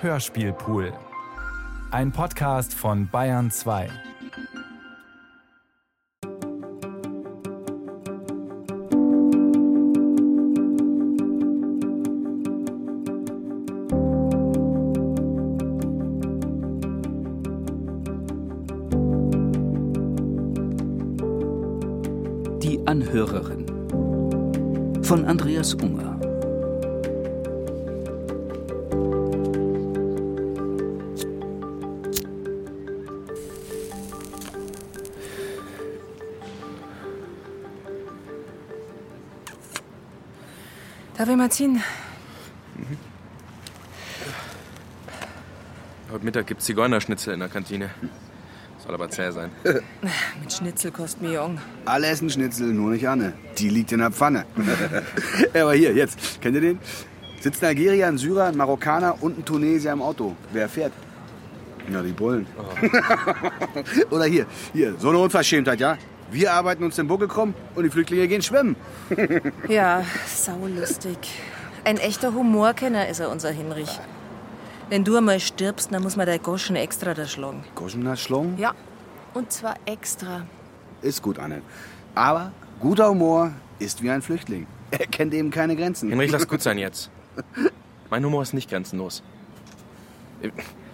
Hörspielpool. Ein Podcast von Bayern 2. Die Anhörerin von Andreas Unger. Darf ich mal ziehen? Heute Mittag gibt's Zigeunerschnitzel in der Kantine. Soll aber zäh sein. Mit Schnitzel kostet mir jung. Alle essen Schnitzel, nur nicht Anne. Die liegt in der Pfanne. Aber hier, jetzt. Kennt ihr den? Sitzt ein Algerier, ein Syrer, ein Marokkaner und ein Tunesier im Auto. Wer fährt? Ja, die Bullen. Oder hier, hier, so eine Unverschämtheit, ja? Wir arbeiten uns den Buckel krumm und die Flüchtlinge gehen schwimmen. Ja, saulustig. Ein echter Humorkenner ist er, unser Hinrich. Wenn du einmal stirbst, dann muss man dein Goschen extra da schlagen. Goschener Schlong? Ja, und zwar extra. Ist gut, Anne. Aber guter Humor ist wie ein Flüchtling. Er kennt eben keine Grenzen. Henrich, lass gut sein jetzt. Mein Humor ist nicht grenzenlos.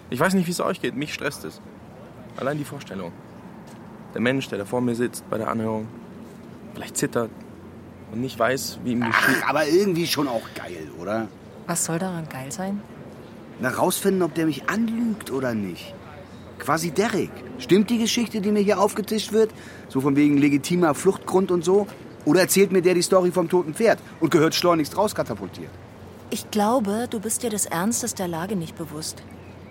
Ich weiß nicht, wie es euch geht. Mich stresst es. Allein die Vorstellung. Der Mensch, der da vor mir sitzt bei der Anhörung, vielleicht zittert und nicht weiß, wie ihm geschieht. Ach, aber irgendwie schon auch geil, oder? Was soll daran geil sein? Na, rausfinden, ob der mich anlügt oder nicht. Quasi Derek. Stimmt die Geschichte, die mir hier aufgetischt wird? So von wegen legitimer Fluchtgrund und so? Oder erzählt mir der die Story vom toten Pferd und gehört schleunigst rauskatapultiert? Ich glaube, du bist dir des Ernstes der Lage nicht bewusst.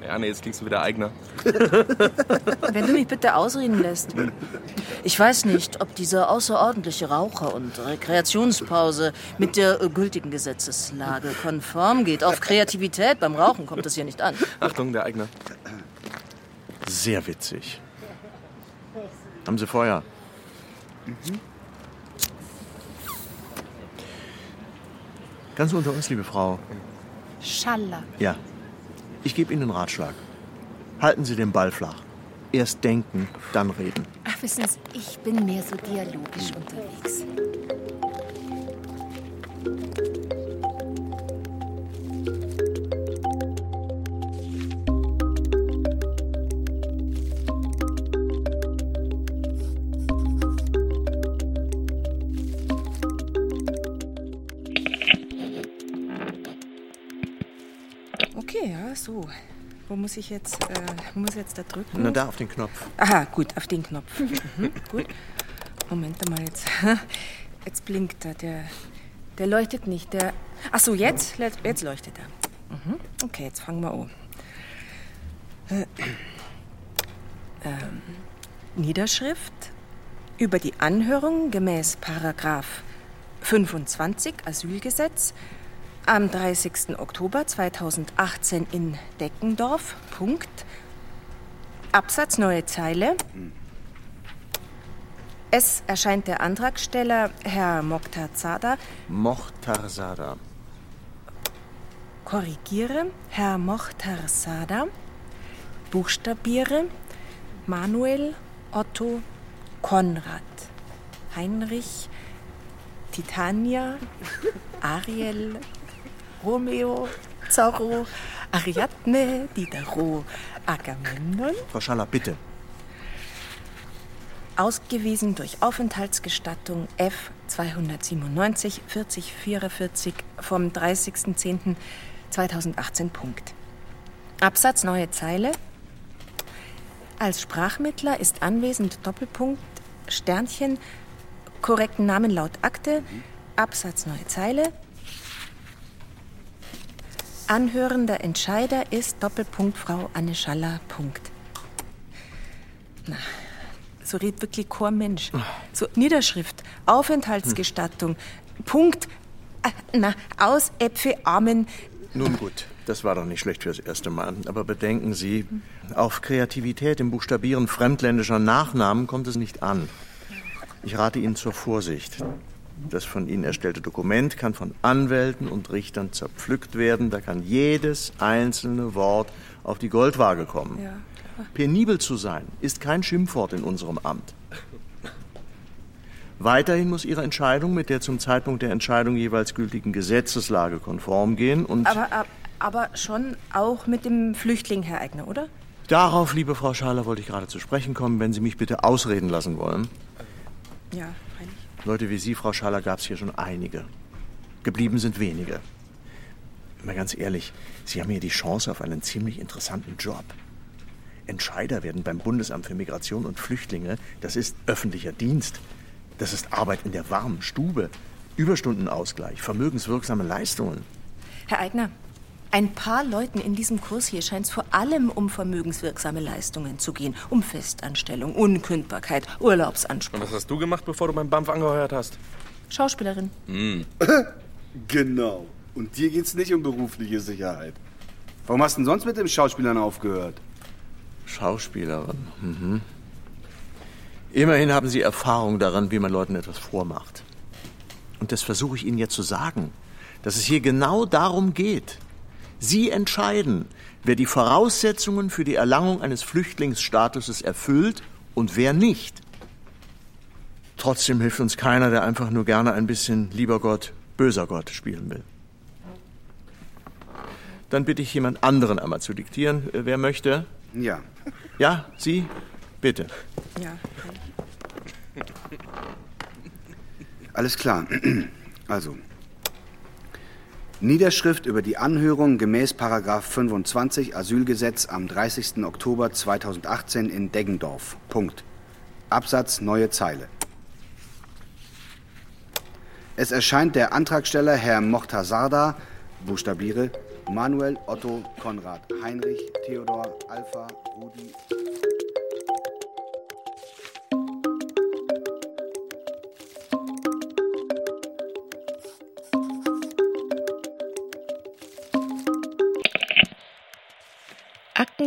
Ja, nee, jetzt klingst du wieder eigener. Wenn du mich bitte ausreden lässt. Ich weiß nicht, ob diese außerordentliche Raucher- und Rekreationspause mit der gültigen Gesetzeslage konform geht. Auf Kreativität beim Rauchen kommt es hier nicht an. Achtung, der Eigner. Sehr witzig. Haben Sie Feuer? Ganz unter uns, liebe Frau. Schalla. Ja. Ich gebe Ihnen einen Ratschlag. Halten Sie den Ball flach. Erst denken, dann reden. Ach, wissen Sie, ich bin mehr so dialogisch unterwegs. Muss ich jetzt, äh, muss jetzt da drücken? Na, da auf den Knopf. Aha, gut, auf den Knopf. Mhm, gut. Moment mal jetzt. Jetzt blinkt er. Der, der leuchtet nicht. Der. Ach so, jetzt, jetzt leuchtet er. Mhm. Okay, jetzt fangen wir an. Äh, ähm, Niederschrift über die Anhörung gemäß Paragraph 25 Asylgesetz am 30. Oktober 2018 in Deckendorf. Punkt. Absatz neue Zeile. Es erscheint der Antragsteller, Herr Mokhtarzada, Mochtarsada. korrigiere, Herr Mokhtarzada, buchstabiere, Manuel Otto Konrad, Heinrich, Titania, Ariel, Romeo, Zorro, Ariadne, Diderot, Agamemnon, Frau Schaller, bitte. ausgewiesen durch Aufenthaltsgestattung F 297 4044 vom 30.10.2018. Punkt. Absatz neue Zeile. Als Sprachmittler ist anwesend Doppelpunkt Sternchen korrekten Namen laut Akte. Absatz neue Zeile. Anhörender Entscheider ist Doppelpunkt Frau Anne Schaller. Punkt. Na, so redet wirklich kein Mensch. So, Niederschrift, Aufenthaltsgestattung, Punkt, äh, na, aus Äpfel, Amen. Nun gut, das war doch nicht schlecht fürs erste Mal. Aber bedenken Sie, auf Kreativität im Buchstabieren fremdländischer Nachnamen kommt es nicht an. Ich rate Ihnen zur Vorsicht. Das von Ihnen erstellte Dokument kann von Anwälten und Richtern zerpflückt werden. Da kann jedes einzelne Wort auf die Goldwaage kommen. Ja, Penibel zu sein ist kein Schimpfwort in unserem Amt. Weiterhin muss Ihre Entscheidung mit der zum Zeitpunkt der Entscheidung jeweils gültigen Gesetzeslage konform gehen und Aber, ab- aber schon auch mit dem Flüchtling, Herr Eigner, oder? darauf, liebe Frau Schaller, wollte ich gerade zu sprechen kommen, wenn Sie mich bitte ausreden lassen wollen. Ja. Leute wie Sie, Frau Schaller, gab es hier schon einige. Geblieben sind wenige. Mal ganz ehrlich, Sie haben hier die Chance auf einen ziemlich interessanten Job. Entscheider werden beim Bundesamt für Migration und Flüchtlinge. Das ist öffentlicher Dienst. Das ist Arbeit in der warmen Stube. Überstundenausgleich, vermögenswirksame Leistungen. Herr Eigner, ein paar Leuten in diesem Kurs hier scheint es vor allem um vermögenswirksame Leistungen zu gehen. Um Festanstellung, Unkündbarkeit, Urlaubsanspruch. Und was hast du gemacht, bevor du beim BAMF angeheuert hast? Schauspielerin. Genau. Und dir geht's nicht um berufliche Sicherheit. Warum hast du denn sonst mit dem Schauspielern aufgehört? Schauspielerin. Mhm. Immerhin haben Sie Erfahrung daran, wie man Leuten etwas vormacht. Und das versuche ich Ihnen jetzt zu sagen, dass es hier genau darum geht. Sie entscheiden, wer die Voraussetzungen für die Erlangung eines Flüchtlingsstatuses erfüllt und wer nicht. Trotzdem hilft uns keiner, der einfach nur gerne ein bisschen lieber Gott, böser Gott spielen will. Dann bitte ich jemand anderen einmal zu diktieren, äh, wer möchte. Ja. Ja, Sie? Bitte. Ja. Alles klar. Also. Niederschrift über die Anhörung gemäß Paragraph 25 Asylgesetz am 30. Oktober 2018 in Deggendorf. Punkt. Absatz neue Zeile. Es erscheint der Antragsteller Herr Mochtasarda, buchstabiere, Manuel Otto Konrad Heinrich Theodor Alpha Rudi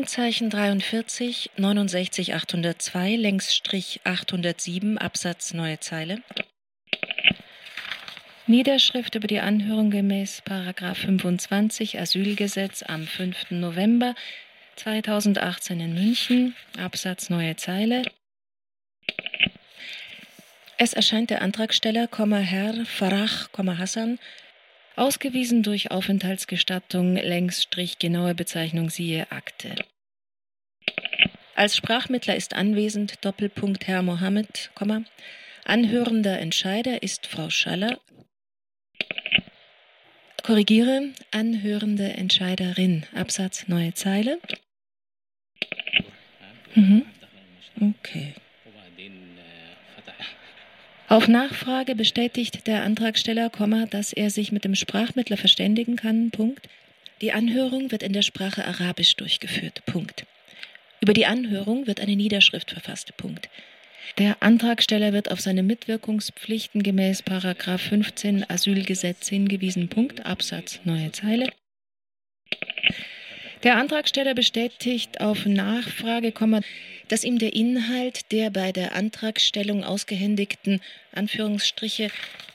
Aktenzeichen 43 69 802 Längsstrich 807 Absatz neue Zeile. Niederschrift über die Anhörung gemäß Paragraph 25 Asylgesetz am 5. November 2018 in München Absatz neue Zeile. Es erscheint der Antragsteller, Herr Farach, Hassan, ausgewiesen durch Aufenthaltsgestattung, Längsstrich genaue Bezeichnung siehe Akte. Als Sprachmittler ist anwesend Doppelpunkt Herr Mohammed, anhörender Entscheider ist Frau Schaller. Korrigiere, anhörende Entscheiderin, Absatz neue Zeile. Mhm. Okay. Auf Nachfrage bestätigt der Antragsteller, dass er sich mit dem Sprachmittler verständigen kann. Punkt. Die Anhörung wird in der Sprache Arabisch durchgeführt. Punkt. Über die Anhörung wird eine Niederschrift verfasst. Punkt. Der Antragsteller wird auf seine Mitwirkungspflichten gemäß Paragraph 15 Asylgesetz hingewiesen. Punkt. Absatz neue Zeile. Der Antragsteller bestätigt auf Nachfrage, dass ihm der Inhalt der bei der Antragstellung ausgehändigten Anführungsstriche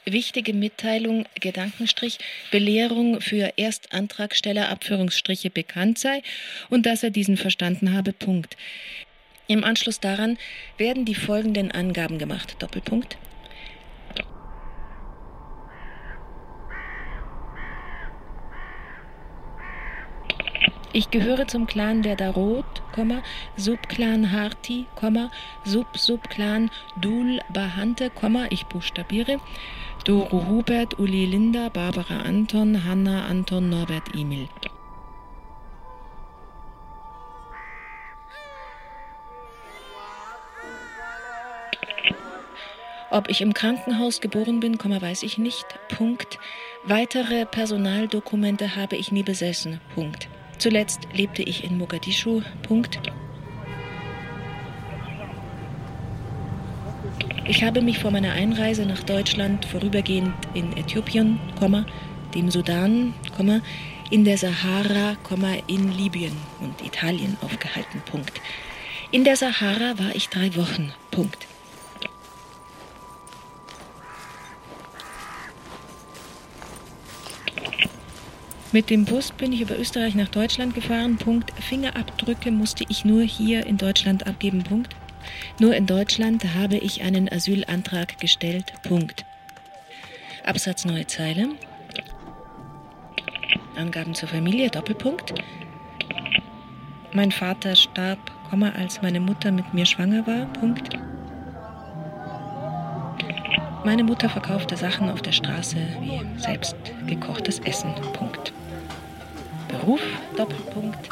wichtige Mitteilung Gedankenstrich Belehrung für Erstantragsteller Abführungsstriche bekannt sei und dass er diesen verstanden habe. Punkt. Im Anschluss daran werden die folgenden Angaben gemacht. Doppelpunkt. Ich gehöre zum Clan der Darot, Komma, Subclan Harti, Sub-Subclan Dul Bahante, ich buchstabiere, Doro Hubert, Uli Linda, Barbara Anton, Hanna Anton, Norbert Emil. Ob ich im Krankenhaus geboren bin, weiß ich nicht. Punkt. Weitere Personaldokumente habe ich nie besessen. Punkt. Zuletzt lebte ich in Mogadischu. Punkt. Ich habe mich vor meiner Einreise nach Deutschland vorübergehend in Äthiopien, dem Sudan, in der Sahara, in Libyen und Italien aufgehalten. Punkt. In der Sahara war ich drei Wochen. Punkt. Mit dem Bus bin ich über Österreich nach Deutschland gefahren. Punkt. Fingerabdrücke musste ich nur hier in Deutschland abgeben. Punkt. Nur in Deutschland habe ich einen Asylantrag gestellt. Punkt. Absatz neue Zeile. Angaben zur Familie. Doppelpunkt. Mein Vater starb, als meine Mutter mit mir schwanger war. Punkt. Meine Mutter verkaufte Sachen auf der Straße wie selbst gekochtes Essen. Punkt. Beruf, Doppelpunkt.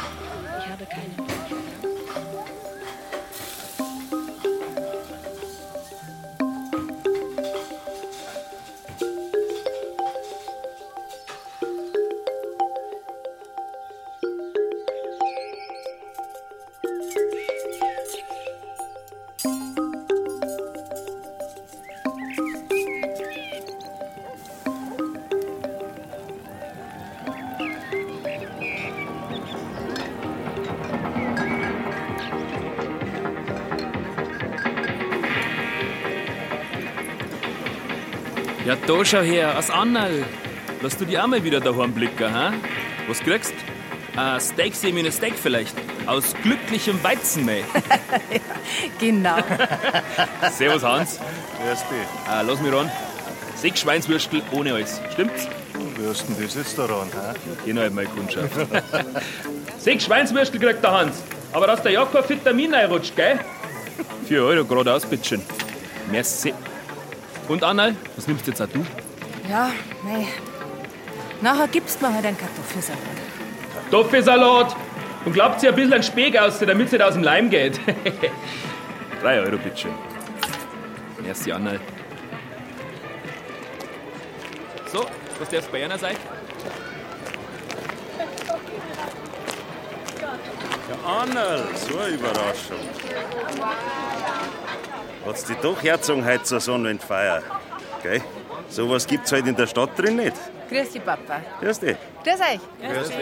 Da schau her, als Annal. Lass du die auch mal wieder daheim blicken, ha? Was kriegst? Ein Steak Semine Steak vielleicht. Aus glücklichem Weizenmehl. Genau. Servus Hans. Grüß dich. Ah, lass mich ran. Sechs Schweinswürstel ohne alles. Stimmt's? Wie hast denn das jetzt daran? hä? Geh noch einmal Kundschaft. Sechs Schweinswürstel kriegt der Hans. Aber dass der Jakob Vitamin reinrutscht, gell? Vier Euro geradeaus, bitteschön. Merci. Und Annal, was nimmst jetzt auch du? Ja, mei. Nachher gibst mir halt einen Kartoffelsalat. Kartoffelsalat. Und glaubt ihr ein bisschen an Speck aus, damit es nicht aus dem Leim geht. Drei Euro, bitteschön. Merci, Annal. So, was darf's bei einer sein? Ja, Annel, so eine Überraschung. Hat's dich doch herzogen heute zur Sonnenwendfeier? Gell? Sowas gibt's halt in der Stadt drin nicht. Grüß dich, Papa. Grüß dich. Grüß euch. Grüß dich.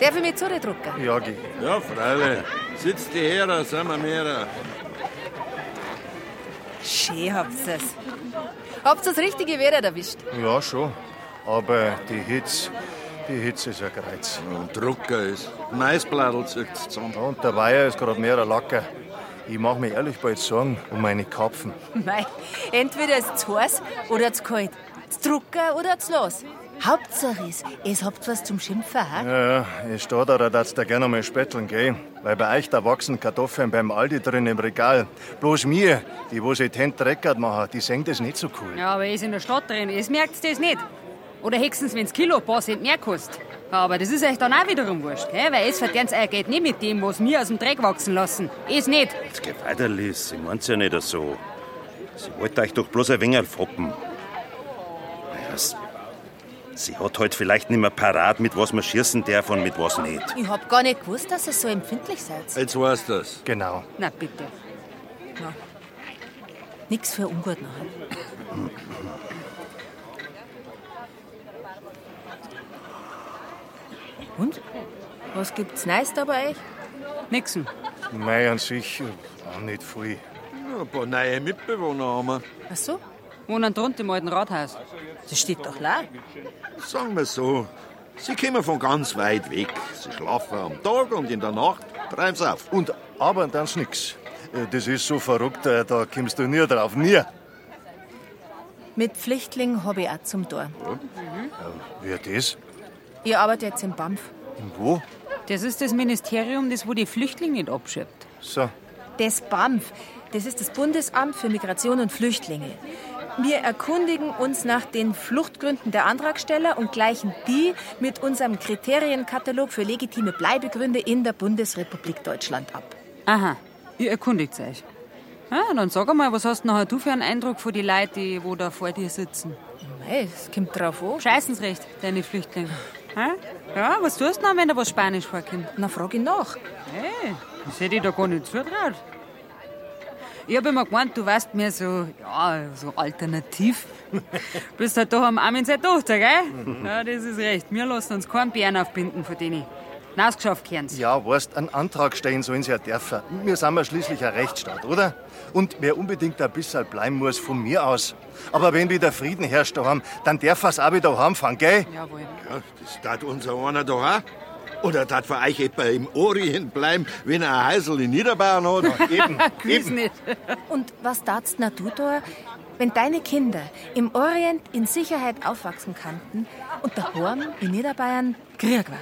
Darf ich mich zudrucken? Ja, geh. Ja, freilich. Sitzt die her, sind wir mehr. Schön habt ihr's. Habt ihr das richtige Wetter erwischt? Ja, schon. Aber die Hitze, die Hitze ist ein Kreuz. Und Drucker ist. Maisbladel zieht's zusammen. Und der Weiher ist gerade mehr ein Lacker. Ich mach mich ehrlich bald sorgen um meine Kapfen. Mei, entweder ist es zu heiß oder zu kalt. Zu drucken oder zu los. Hauptsache ist, es habt was zum Schimpfen, ha? Ja, ja, ich stehe da, da darfst du gerne mal spetteln, gell? Weil bei euch da wachsen Kartoffeln beim Aldi drin im Regal. Bloß mir, die wo sich den Dreckert machen, die sehen das nicht so cool. Ja, aber er ist in der Stadt drin, es merkt das nicht. Oder höchstens, wenn's Kilo ein paar Cent mehr kostet. Ja, Aber das ist euch dann auch wiederum wurscht, gell? weil es verdient euer Geld nicht mit dem, was wir aus dem Dreck wachsen lassen. Es nicht. Jetzt geh weiter, Liz. Ich mein's ja nicht so. Sie wollte euch doch bloß ein wenig foppen. Naja, sie hat halt vielleicht nicht mehr parat, mit was man schießen darf und mit was nicht. Ich hab gar nicht gewusst, dass ihr so empfindlich seid. Jetzt weißt du's. Genau. Na bitte. Nix für ungut nachher. Und? Was gibt's Neues da bei euch? Nixen. Mei an sich äh, auch nicht viel. Ja, ein paar neue Mitbewohner haben wir. Ach so? Wohnen drunter im alten Rathaus. Das steht doch la. Sagen wir so. Sie kommen von ganz weit weg. Sie schlafen am Tag und in der Nacht treiben sie auf. Und aber dann's nix. Äh, Das ist so verrückt, äh, da kommst du nie drauf. Nie. Mit Flüchtlingen hab ich auch zum Tor. Wer das? Ich arbeite jetzt im BAMF. Und wo? Das ist das Ministerium, das wo die Flüchtlinge nicht abschiebt. So. Das BAMF, das ist das Bundesamt für Migration und Flüchtlinge. Wir erkundigen uns nach den Fluchtgründen der Antragsteller und gleichen die mit unserem Kriterienkatalog für legitime Bleibegründe in der Bundesrepublik Deutschland ab. Aha, ihr erkundigt euch. Ja, dann sag einmal, was hast nachher du für einen Eindruck von die Leute, die wo da vor dir sitzen? Mei, es kommt drauf an. Scheißen's recht, deine Flüchtlinge. Hä? Ja, was tust du noch, wenn da was Spanisch vorkommt? Na, frag ich nach. Hey, das hätte ich da gar nicht zutraut. Ich hab immer gemeint, du weißt mir so, ja, so alternativ. Bist halt doch am Armin seine Tochter, gell? Ja, das ist recht. Wir lassen uns keinen Bären aufbinden von denen. Nausgeschafft gehören sie. Ja, weißt, einen Antrag stellen sollen sie ja dürfen. Wir sind ja schließlich ein Rechtsstaat, oder? Und wer unbedingt ein bisschen bleiben muss, von mir aus. Aber wenn wieder Frieden herrscht daheim, dann darf er es auch wieder heimfahren, gell? Jawohl. Ja, das tat unser einer doch auch. Oder tat für euch etwa im Orient bleiben, wenn er ein Häusl in Niederbayern hat? eben, Gewiss nicht. Und was darfst na du da, wenn deine Kinder im Orient in Sicherheit aufwachsen kannten und daheim in Niederbayern Krieg war?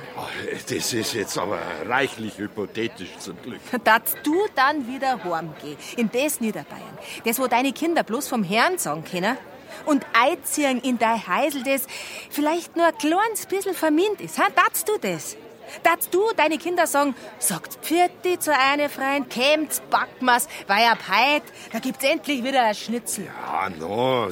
Das ist jetzt aber reichlich hypothetisch zum Glück. Darfst du dann wieder heimgehen, in das Niederbayern, das wo deine Kinder bloß vom Herrn sagen können? Und einziehen in dein Heisel, das vielleicht nur ein kleines bisschen vermint ist. Ha? Darfst du das? Darfst du deine Kinder sagen, sagt Pfirti zu einer Freund, kämt's, backmas, weil ab heut, da gibt's endlich wieder ein Schnitzel. Ah, no.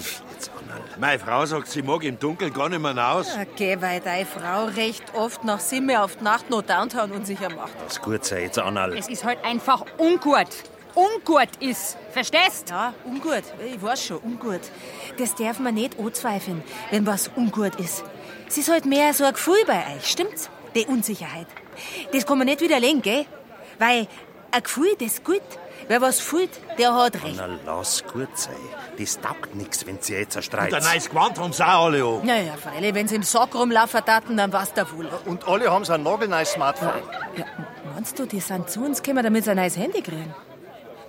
Anna. Meine Frau sagt, sie mag im Dunkeln gar nicht mehr raus. Okay, weil deine Frau recht oft nach Simme auf die Nacht noch Downtown unsicher macht. Das gut sei jetzt, Annal. Es ist halt einfach ungut. Ungut ist. Verstehst? Ja, ungut. Ich weiß schon, ungut. Das darf man nicht anzweifeln, wenn was ungut ist. Es ist halt mehr so ein Gefühl bei euch, stimmt's? Die Unsicherheit. Das kann man nicht widerlegen, gell? Weil ein Gefühl, das gut. Wer was fühlt, der hat recht. Anna, lass gut sein. Das taugt nix, wenn sie jetzt Und zerstreiten. ein neues Gewand haben sie auch alle an. Naja, freilich, wenn sie im Sack rumlaufen taten, dann war's der wohl. Und alle haben so ein nagelneues Smartphone. Ja, meinst du, die sind zu uns gekommen, damit sie ein neues Handy kriegen?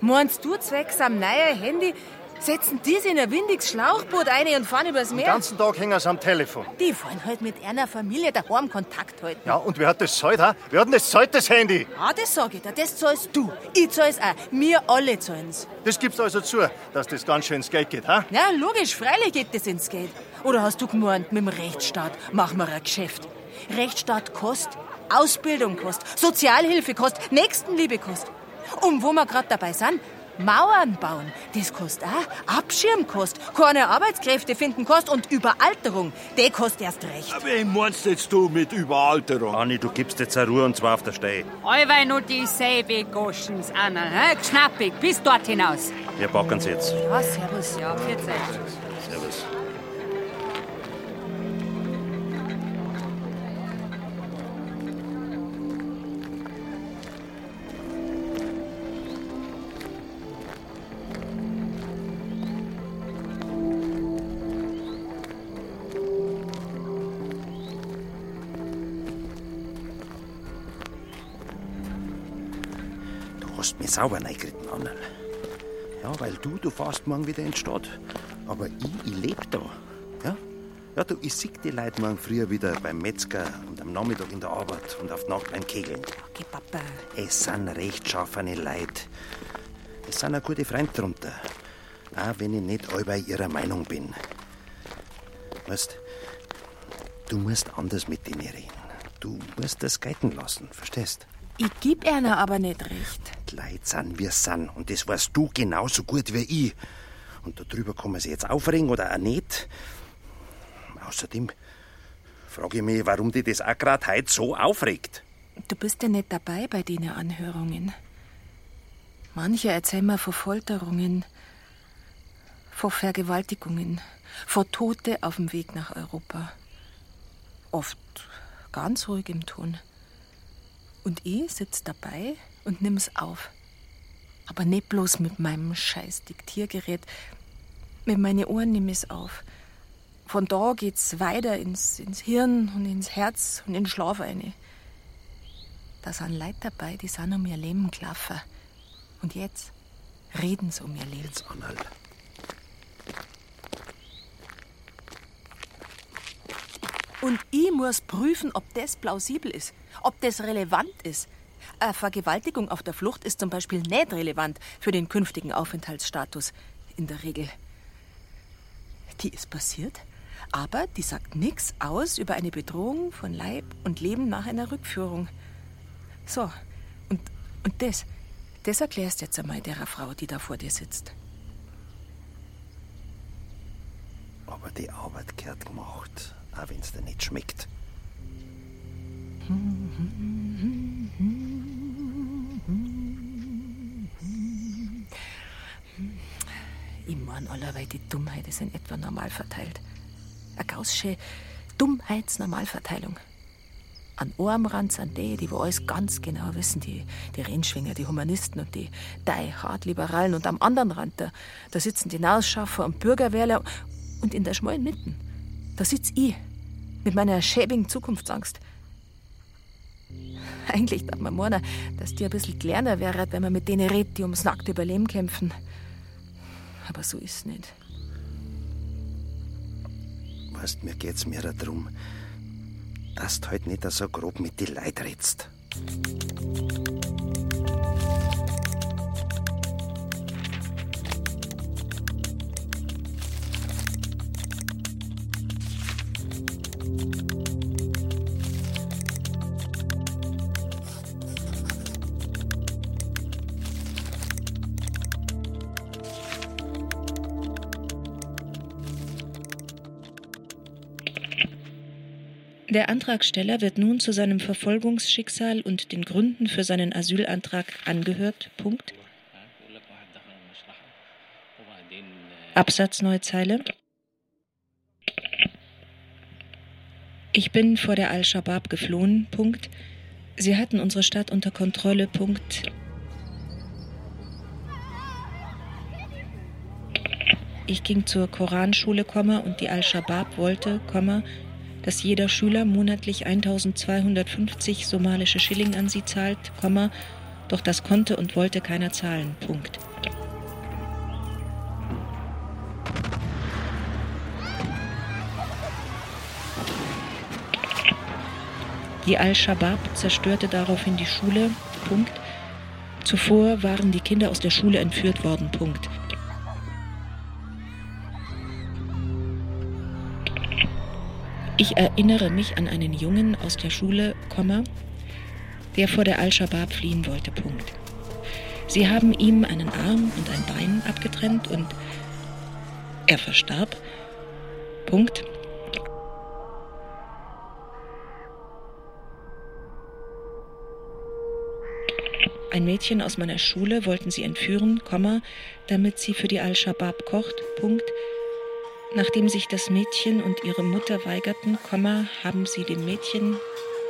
Meinst du, zwecks am neuen Handy setzen die sich in ein windiges Schlauchboot ein und fahren übers Den Meer? ganzen Tag hängen sie am Telefon. Die fahren halt mit einer Familie daheim Kontakt halten. Ja, und wer hat das zahlt, ha? Wer hat denn das zahlt, das Handy? Ah, das sag ich dir, das zahlst du. Ich zahl's auch. Wir alle zahlen's. Das gibt's also zu, dass das ganz schön ins Geld geht, ha? Ja, logisch, freilich geht das ins Geld. Oder hast du gemeint, mit dem Rechtsstaat machen wir ein Geschäft? Rechtsstaat kostet, Ausbildung kostet, Sozialhilfe kostet, Nächstenliebe kostet. Und wo wir gerade dabei sind, Mauern bauen, das kostet auch. Abschirm kostet, keine Arbeitskräfte finden kostet und Überalterung, die kostet erst recht. Wen meinst jetzt du mit Überalterung? Anni, du gibst jetzt eine Ruhe und zwar auf der Stelle. Allweil nur dieselbe Goschens, Anna. Hä? Schnappig, bis dort hinaus. Wir packen's jetzt. Ja, servus. Ja, 14. Servus. Sauber reingeritten, Annel. Ja, weil du, du fährst morgen wieder in die Stadt. Aber ich, ich leb da. Ja? Ja, du, ich sieg die Leute morgen früh wieder beim Metzger und am Nachmittag in der Arbeit und auf die Nacht beim Kegeln. Okay, Papa. Es sind rechtschaffene Leute. Es sind auch gute Freunde drunter. Auch wenn ich nicht allbei ihrer Meinung bin. Weißt, du musst anders mit denen reden. Du musst das gelten lassen, verstehst? Ich geb einer aber nicht recht. Die Leute sind, wie sind. Und das weißt du genauso gut wie ich. Und darüber kann man sich jetzt aufregen oder auch nicht. Außerdem frage ich mich, warum dich das auch gerade heute so aufregt. Du bist ja nicht dabei bei den Anhörungen. Manche erzählen mir von Folterungen, von Vergewaltigungen, von Tote auf dem Weg nach Europa. Oft ganz ruhig im Ton. Und ich sitz dabei und nimm's auf. Aber nicht bloß mit meinem scheiß Diktiergerät. Mit meinen Ohren nimm ich's auf. Von da geht's weiter ins, ins Hirn und ins Herz und in den Schlaf eine. Da sind Leute dabei, die sind um ihr Leben gelaufen. Und jetzt reden sie um ihr Leben. Jetzt, Annal. Und ich muss prüfen, ob das plausibel ist, ob das relevant ist. Eine Vergewaltigung auf der Flucht ist zum Beispiel nicht relevant für den künftigen Aufenthaltsstatus in der Regel. Die ist passiert, aber die sagt nichts aus über eine Bedrohung von Leib und Leben nach einer Rückführung. So, und, und das, das erklärst jetzt einmal der Frau, die da vor dir sitzt. Aber die Arbeit gehört gemacht, auch wenn's dir nicht schmeckt. Ich mein allerweil, die Dummheit ist in etwa normal verteilt. Eine gaußsche Dummheitsnormalverteilung. An einem Rand sind die, die wo alles ganz genau wissen, die, die Rennschwinger, die Humanisten und die die Hartliberalen. Und am anderen Rand, da, da sitzen die Nausschaffer und Bürgerwehrler. Und in der schmalen Mitten, da sitz ich mit meiner schäbigen Zukunftsangst. Eigentlich darf man meinen, dass die ein bisschen kleiner wäre, wenn man mit denen redet, die ums nackte Überleben kämpfen. Aber so ist es nicht. Weißt, mir geht's mehr darum, dass du halt nicht so grob mit die Leid redst. Der Antragsteller wird nun zu seinem Verfolgungsschicksal und den Gründen für seinen Asylantrag angehört. Punkt. Absatz neue Zeile. Ich bin vor der Al-Shabaab geflohen. Punkt. Sie hatten unsere Stadt unter Kontrolle. Punkt. Ich ging zur Koranschule, und die Al-Shabaab wollte, dass jeder Schüler monatlich 1250 somalische Schilling an sie zahlt, doch das konnte und wollte keiner zahlen. Punkt. Die Al-Shabaab zerstörte daraufhin die Schule. Punkt. Zuvor waren die Kinder aus der Schule entführt worden. Punkt. Ich erinnere mich an einen Jungen aus der Schule, der vor der Al-Shabaab fliehen wollte. Punkt. Sie haben ihm einen Arm und ein Bein abgetrennt und er verstarb. Punkt. Ein Mädchen aus meiner Schule wollten sie entführen, damit sie für die Al-Shabaab kocht. Punkt. Nachdem sich das Mädchen und ihre Mutter weigerten, Komma, haben sie dem Mädchen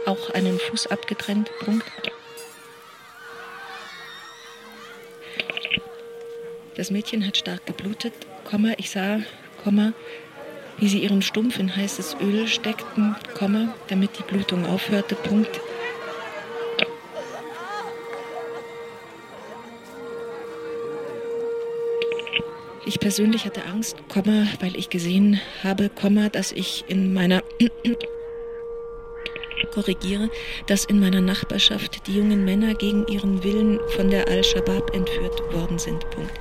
auch einen Fuß abgetrennt. Punkt. Das Mädchen hat stark geblutet, Komma, ich sah, Komma, wie sie ihren Stumpf in heißes Öl steckten, Komma, damit die Blutung aufhörte. Punkt. Ich persönlich hatte Angst, Komma, weil ich gesehen habe, Komma, dass ich in meiner korrigiere, dass in meiner Nachbarschaft die jungen Männer gegen ihren Willen von der Al-Shabaab entführt worden sind. Punkt.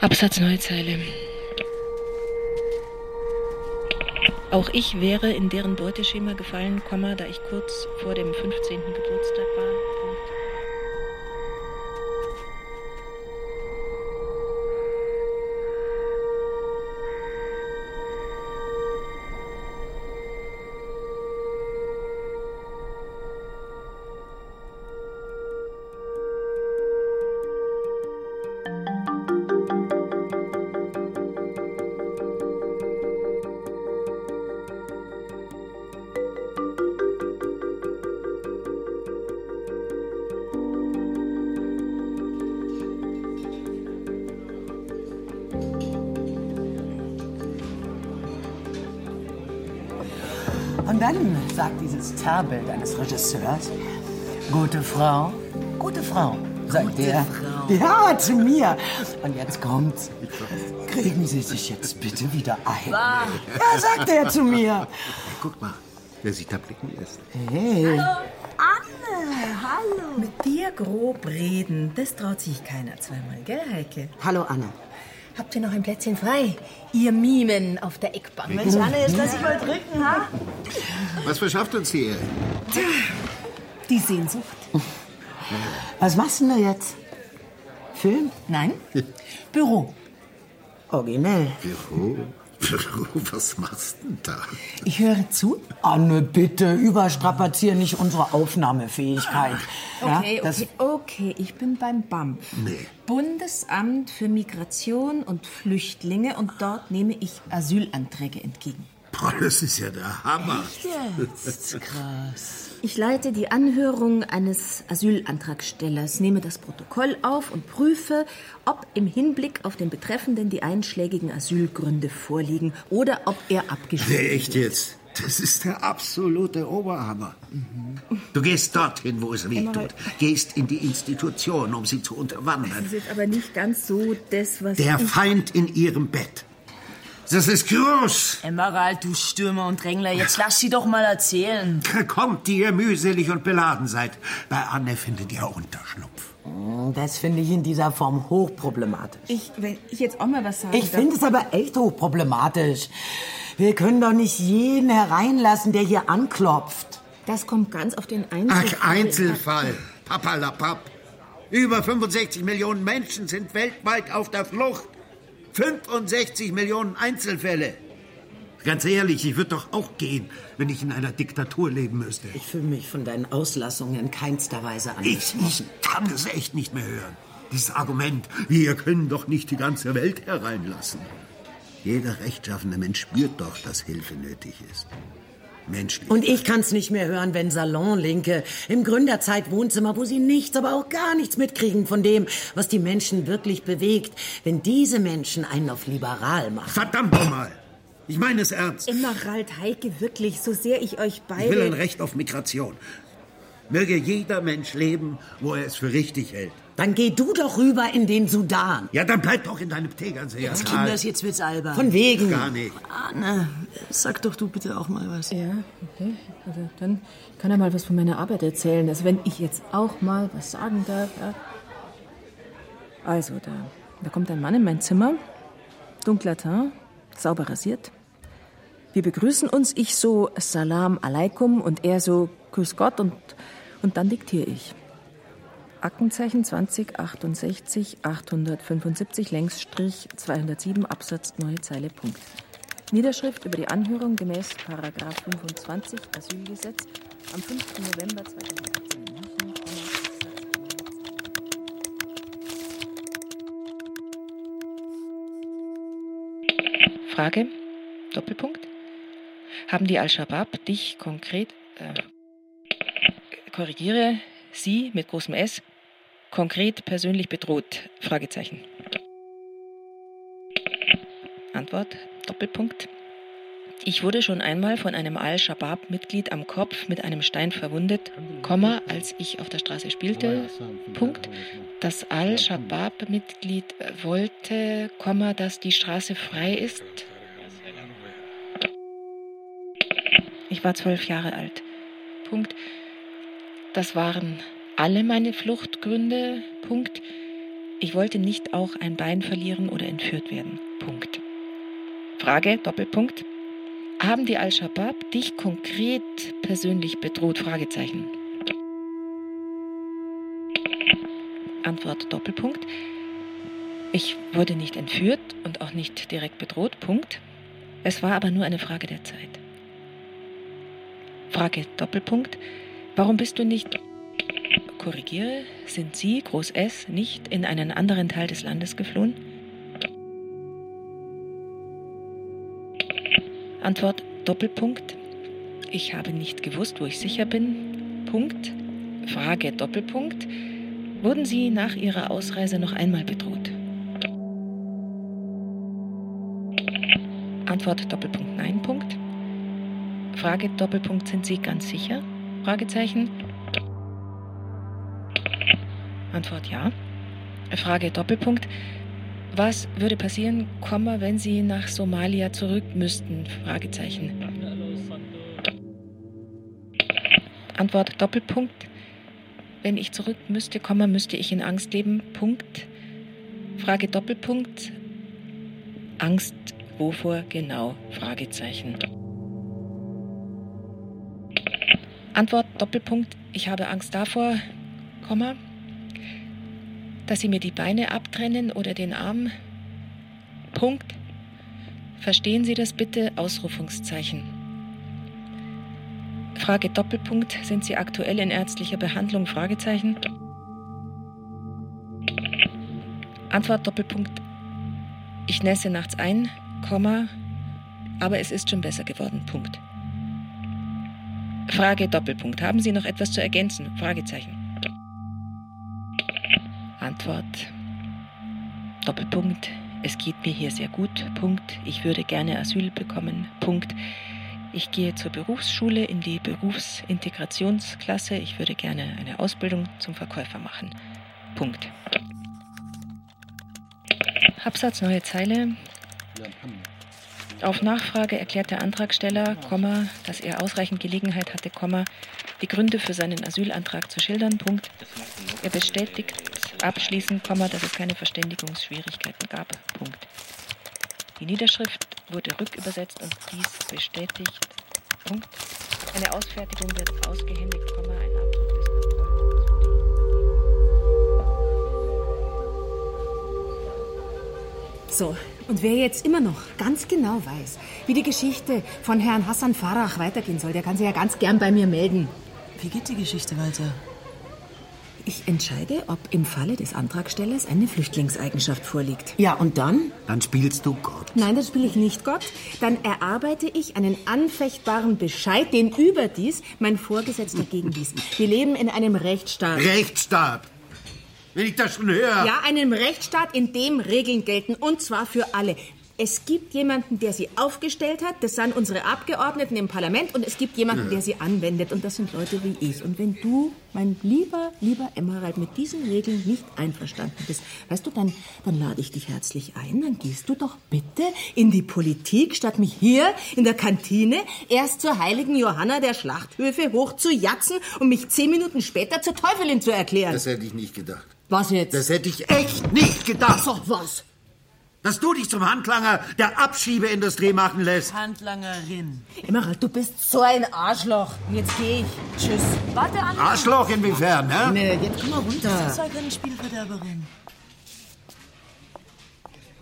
Absatz neue Zeile. Auch ich wäre in deren Beuteschema gefallen, Komma, da ich kurz vor dem 15. Geburtstag war. Zerrbild eines Regisseurs, gute Frau, gute Frau, sagt Gute er. Frau. Ja, zu mir. Und jetzt kommt's. Kriegen Sie sich jetzt bitte wieder ein. Ja, sagt er zu mir. Guck mal, wer sich da blicken lässt. Hey. Anne, hallo. Mit dir grob reden, das traut sich keiner zweimal, gell, Heike? Hallo, Anne. Habt ihr noch ein Plätzchen frei? Ihr Mimen auf der Eckbank. Mensch, Anne, jetzt lass ich mal drücken, ha? Was verschafft uns hier? Die Sehnsucht. Was machst du denn da jetzt? Film? Nein. Büro. Originell. Büro? Was machst du denn da? Ich höre zu. Anne, bitte, überstrapazier nicht unsere Aufnahmefähigkeit. Okay, das- okay, okay, ich bin beim BAMF. Nee. Bundesamt für Migration und Flüchtlinge und dort nehme ich Asylanträge entgegen. Boah, das ist ja der Hammer. Jetzt? Krass. Ich leite die Anhörung eines Asylantragstellers, nehme das Protokoll auf und prüfe, ob im Hinblick auf den Betreffenden die einschlägigen Asylgründe vorliegen oder ob er abgeschrieben Nee, echt jetzt? Das ist der absolute Oberhammer. Du gehst dorthin, wo es weh tut. Gehst in die Institution, um sie zu unterwandern. Das ist aber nicht ganz so das, was Der. Feind in ihrem Bett. Das ist groß. Emerald, du Stürmer und Drängler, jetzt lass sie doch mal erzählen. Kommt, die ihr mühselig und beladen seid. Bei Anne findet ihr Unterschlupf. Hm, Das finde ich in dieser Form hochproblematisch. Ich, wenn ich jetzt auch mal was sagen Ich finde es aber echt hochproblematisch. Wir können doch nicht jeden hereinlassen, der hier anklopft. Das kommt ganz auf den Einzelfall. Ach, Einzelfall. Papalapap. Über 65 Millionen Menschen sind weltweit auf der Flucht. 65 Millionen Einzelfälle. Ganz ehrlich, ich würde doch auch gehen, wenn ich in einer Diktatur leben müsste. Ich fühle mich von deinen Auslassungen in keinster Weise an. Ich, ich kann es echt nicht mehr hören. Dieses Argument, wir können doch nicht die ganze Welt hereinlassen. Jeder rechtschaffene Mensch spürt doch, dass Hilfe nötig ist. Menschlich. Und ich kann es nicht mehr hören, wenn Salonlinke im Gründerzeit-Wohnzimmer, wo sie nichts, aber auch gar nichts mitkriegen von dem, was die Menschen wirklich bewegt, wenn diese Menschen einen auf liberal machen. Verdammt nochmal! Ich meine es ernst. Emerald, Heike, wirklich, so sehr ich euch beide... Ich will ein Recht auf Migration. Möge jeder Mensch leben, wo er es für richtig hält. Dann geh du doch rüber in den Sudan. Ja, dann bleib doch in deinem Tegernseer. Jetzt, Kinders, jetzt wird's albern. Von Von wegen. Gar nicht. Anne, sag doch du bitte auch mal was. Ja, okay. Also dann kann er mal was von meiner Arbeit erzählen. Also wenn ich jetzt auch mal was sagen darf. Ja. Also, da, da kommt ein Mann in mein Zimmer, dunkler Teint, sauber rasiert. Wir begrüßen uns, ich so Salam Aleikum und er so Grüß Gott und, und dann diktiere ich. Aktenzeichen 2068 875 Längsstrich 207 Absatz neue Zeile Punkt. Niederschrift über die Anhörung gemäß Paragraph 25 Asylgesetz am 5. November 2018 in München. Frage, Doppelpunkt. Haben die Al-Shabaab dich konkret, äh, korrigiere, Sie mit großem S, konkret persönlich bedroht? Fragezeichen. Antwort, Doppelpunkt. Ich wurde schon einmal von einem Al-Shabaab-Mitglied am Kopf mit einem Stein verwundet, Komma, als ich auf der Straße spielte. Punkt. Das Al-Shabaab-Mitglied wollte, Komma, dass die Straße frei ist. Ich war zwölf Jahre alt. Punkt. Das waren alle meine Fluchtgründe. Punkt. Ich wollte nicht auch ein Bein verlieren oder entführt werden. Punkt. Frage, Doppelpunkt. Haben die Al-Shabaab dich konkret persönlich bedroht? Fragezeichen. Antwort, Doppelpunkt. Ich wurde nicht entführt und auch nicht direkt bedroht. Punkt. Es war aber nur eine Frage der Zeit. Frage, Doppelpunkt. Warum bist du nicht, korrigiere, sind Sie, Groß S, nicht in einen anderen Teil des Landes geflohen? Antwort, Doppelpunkt. Ich habe nicht gewusst, wo ich sicher bin. Punkt. Frage, Doppelpunkt. Wurden Sie nach Ihrer Ausreise noch einmal bedroht? Antwort, Doppelpunkt, nein, Punkt. Frage, Doppelpunkt, sind Sie ganz sicher? Fragezeichen. Antwort ja. Frage, Doppelpunkt. Was würde passieren, Komma, wenn Sie nach Somalia zurück müssten? Fragezeichen. Antwort, Doppelpunkt. Wenn ich zurück müsste, Komma, müsste ich in Angst leben? Punkt. Frage, Doppelpunkt. Angst, wovor genau? Fragezeichen. Antwort Doppelpunkt. Ich habe Angst davor, Komma, dass Sie mir die Beine abtrennen oder den Arm. Punkt. Verstehen Sie das bitte? Ausrufungszeichen. Frage Doppelpunkt. Sind Sie aktuell in ärztlicher Behandlung? Fragezeichen. Antwort Doppelpunkt. Ich nässe nachts ein, Komma. aber es ist schon besser geworden. Punkt. Frage Doppelpunkt. Haben Sie noch etwas zu ergänzen? Fragezeichen. Antwort Doppelpunkt. Es geht mir hier sehr gut. Punkt. Ich würde gerne Asyl bekommen. Punkt. Ich gehe zur Berufsschule in die Berufsintegrationsklasse. Ich würde gerne eine Ausbildung zum Verkäufer machen. Punkt. Absatz neue Zeile. Auf Nachfrage erklärt der Antragsteller, Komma, dass er ausreichend Gelegenheit hatte, Komma, die Gründe für seinen Asylantrag zu schildern. Punkt. Er bestätigt abschließend, Komma, dass es keine Verständigungsschwierigkeiten gab. Punkt. Die Niederschrift wurde rückübersetzt und dies bestätigt. Punkt. Eine Ausfertigung wird ausgehändigt, Komma, ein Abdruck des So, und wer jetzt immer noch ganz genau weiß, wie die Geschichte von Herrn Hassan Farah weitergehen soll, der kann sich ja ganz gern bei mir melden. Wie geht die Geschichte weiter? Ich entscheide, ob im Falle des Antragstellers eine Flüchtlingseigenschaft vorliegt. Ja, und dann? Dann spielst du Gott. Nein, dann spiele ich nicht Gott. Dann erarbeite ich einen anfechtbaren Bescheid, den überdies mein Vorgesetzter gegenliest. Wir leben in einem Rechtsstaat. Rechtsstaat. Wenn ich das schon höre. Ja, einem Rechtsstaat, in dem Regeln gelten. Und zwar für alle. Es gibt jemanden, der sie aufgestellt hat, das sind unsere Abgeordneten im Parlament, und es gibt jemanden, Ja. der sie anwendet, und das sind Leute wie ich. Und wenn du, mein lieber, lieber Emerald, mit diesen Regeln nicht einverstanden bist, weißt du, dann, dann lade ich dich herzlich ein, dann gehst du doch bitte in die Politik, statt mich hier in der Kantine erst zur heiligen Johanna der Schlachthöfe hoch zu jatzen und mich zehn Minuten später zur Teufelin zu erklären. Das hätte ich nicht gedacht. Was jetzt? Das hätte ich echt nicht gedacht. So, was? Dass du dich zum Handlanger der Abschiebeindustrie machen lässt. Handlangerin. Emerald, du bist so ein Arschloch. Und Jetzt geh ich. Tschüss. Warte, Anne. Arschloch inwiefern, ne? Nee, jetzt komm mal runter. Das ist keine Spielverderberin.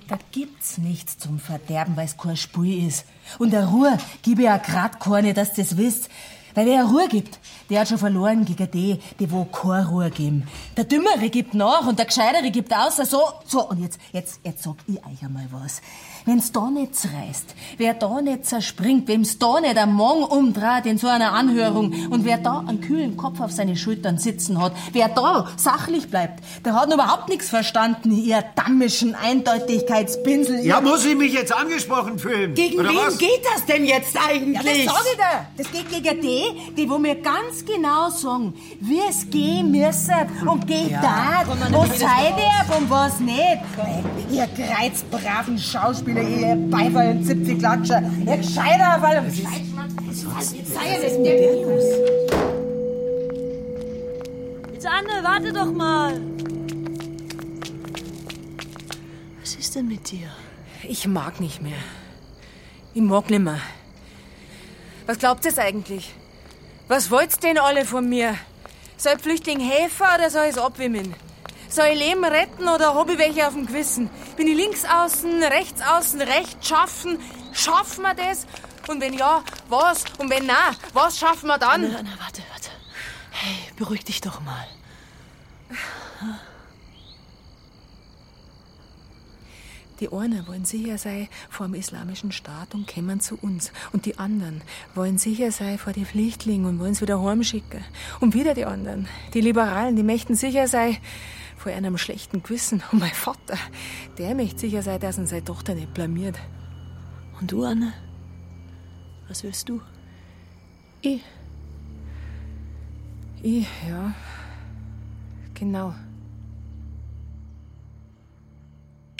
Da gibt's nichts zum Verderben, weil's kein Spiel ist. Und der Ruhe gebe ja grad keine, dass das wisst. Weil wer Ruhe gibt, der hat schon verloren gegen die, die wo keine Ruhe geben. Der Dümmere gibt nach und der Gescheitere gibt aus. So, so, und jetzt, jetzt, jetzt sag ich euch einmal was. Wenn's da nicht zerreißt, wer da nicht zerspringt, wem's da nicht am Morgen umdreht in so einer Anhörung und wer da einen kühlen Kopf auf seine Schultern sitzen hat, wer da sachlich bleibt, der hat überhaupt nichts verstanden, ihr dammischen Eindeutigkeitspinsel. Ja, muss ich mich jetzt angesprochen fühlen? gegen wen was? geht das denn jetzt eigentlich? Ja, das sag ich dir. Das geht gegen die, die wo mir ganz genau sagen, wie es gehen müssen und geht Ja, da, was sei der und was nicht. Ihr kreuzbraven Schauspieler, ihr Beifall und Zipfelklatscher, ihr Gescheiter, weil was sei das denn? Jetzt, Anne, warte doch mal. Was ist denn mit dir? Ich mag nicht mehr. Ich mag nimmer. Was glaubt ihr eigentlich? Was wollt's denn alle von mir? Soll ich Flüchtling helfen oder soll ich's abwimmeln? Soll ich Leben retten oder hab ich welche auf dem Gewissen? Bin ich links außen, rechts außen, rechts schaffen? Schaffen wir das? Und wenn ja, was? Und wenn na, was schaffen wir dann? Anne, Anne, warte, warte. Hey, beruhig dich doch mal. Die einen wollen sicher sein vor dem islamischen Staat und kommen zu uns. Und die anderen wollen sicher sein vor die Flüchtlinge und wollen sie wieder heimschicken. Und wieder die anderen, die Liberalen, die möchten sicher sein vor einem schlechten Gewissen. Und mein Vater, der möchte sicher sein, dass ihn seine Tochter nicht blamiert. Und du, Anne? Was willst du? Ich. Ich, ja. Genau.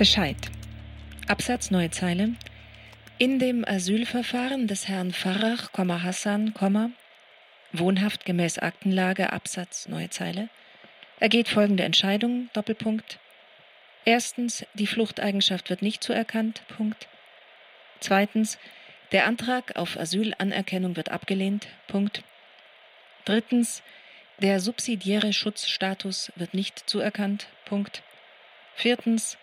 Bescheid. Absatz neue Zeile. In dem Asylverfahren des Herrn Farrach, Hassan, wohnhaft gemäß Aktenlage, Absatz neue Zeile, ergeht folgende Entscheidung, Doppelpunkt. Erstens, die Fluchteigenschaft wird nicht zuerkannt, Punkt. Zweitens, Der Antrag auf Asylanerkennung wird abgelehnt. Punkt. Drittens. Der subsidiäre Schutzstatus wird nicht zuerkannt. Punkt. Viertens.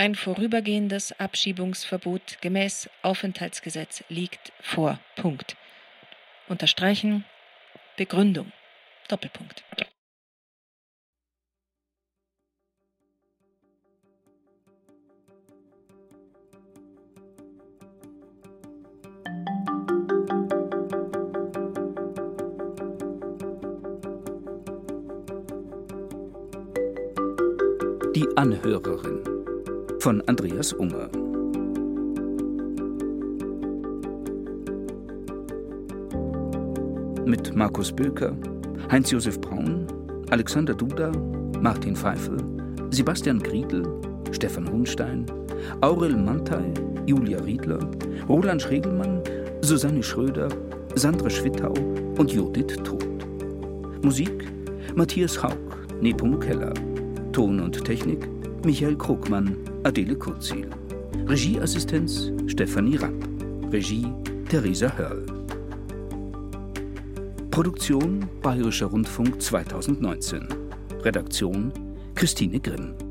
Ein vorübergehendes Abschiebungsverbot gemäß Aufenthaltsgesetz liegt vor. Punkt. Unterstreichen. Begründung. Doppelpunkt. Die Anhörerin von Andreas Unger. Mit Markus Böker, Heinz-Josef Braun, Alexander Duda, Martin Pfeifel, Sebastian Griedel, Stefan Hunstein, Aurel Mantei, Julia Riedler, Roland Schregelmann, Susanne Schröder, Sandra Schwittau und Judith Todt. Musik Matthias Haug, Nepomuk Keller. Ton und Technik Michael Krugmann, Adele Kurzil. Regieassistenz Stefanie Rapp. Regie Theresa Hörl. Produktion Bayerischer Rundfunk 2019. Redaktion Christine Grimm.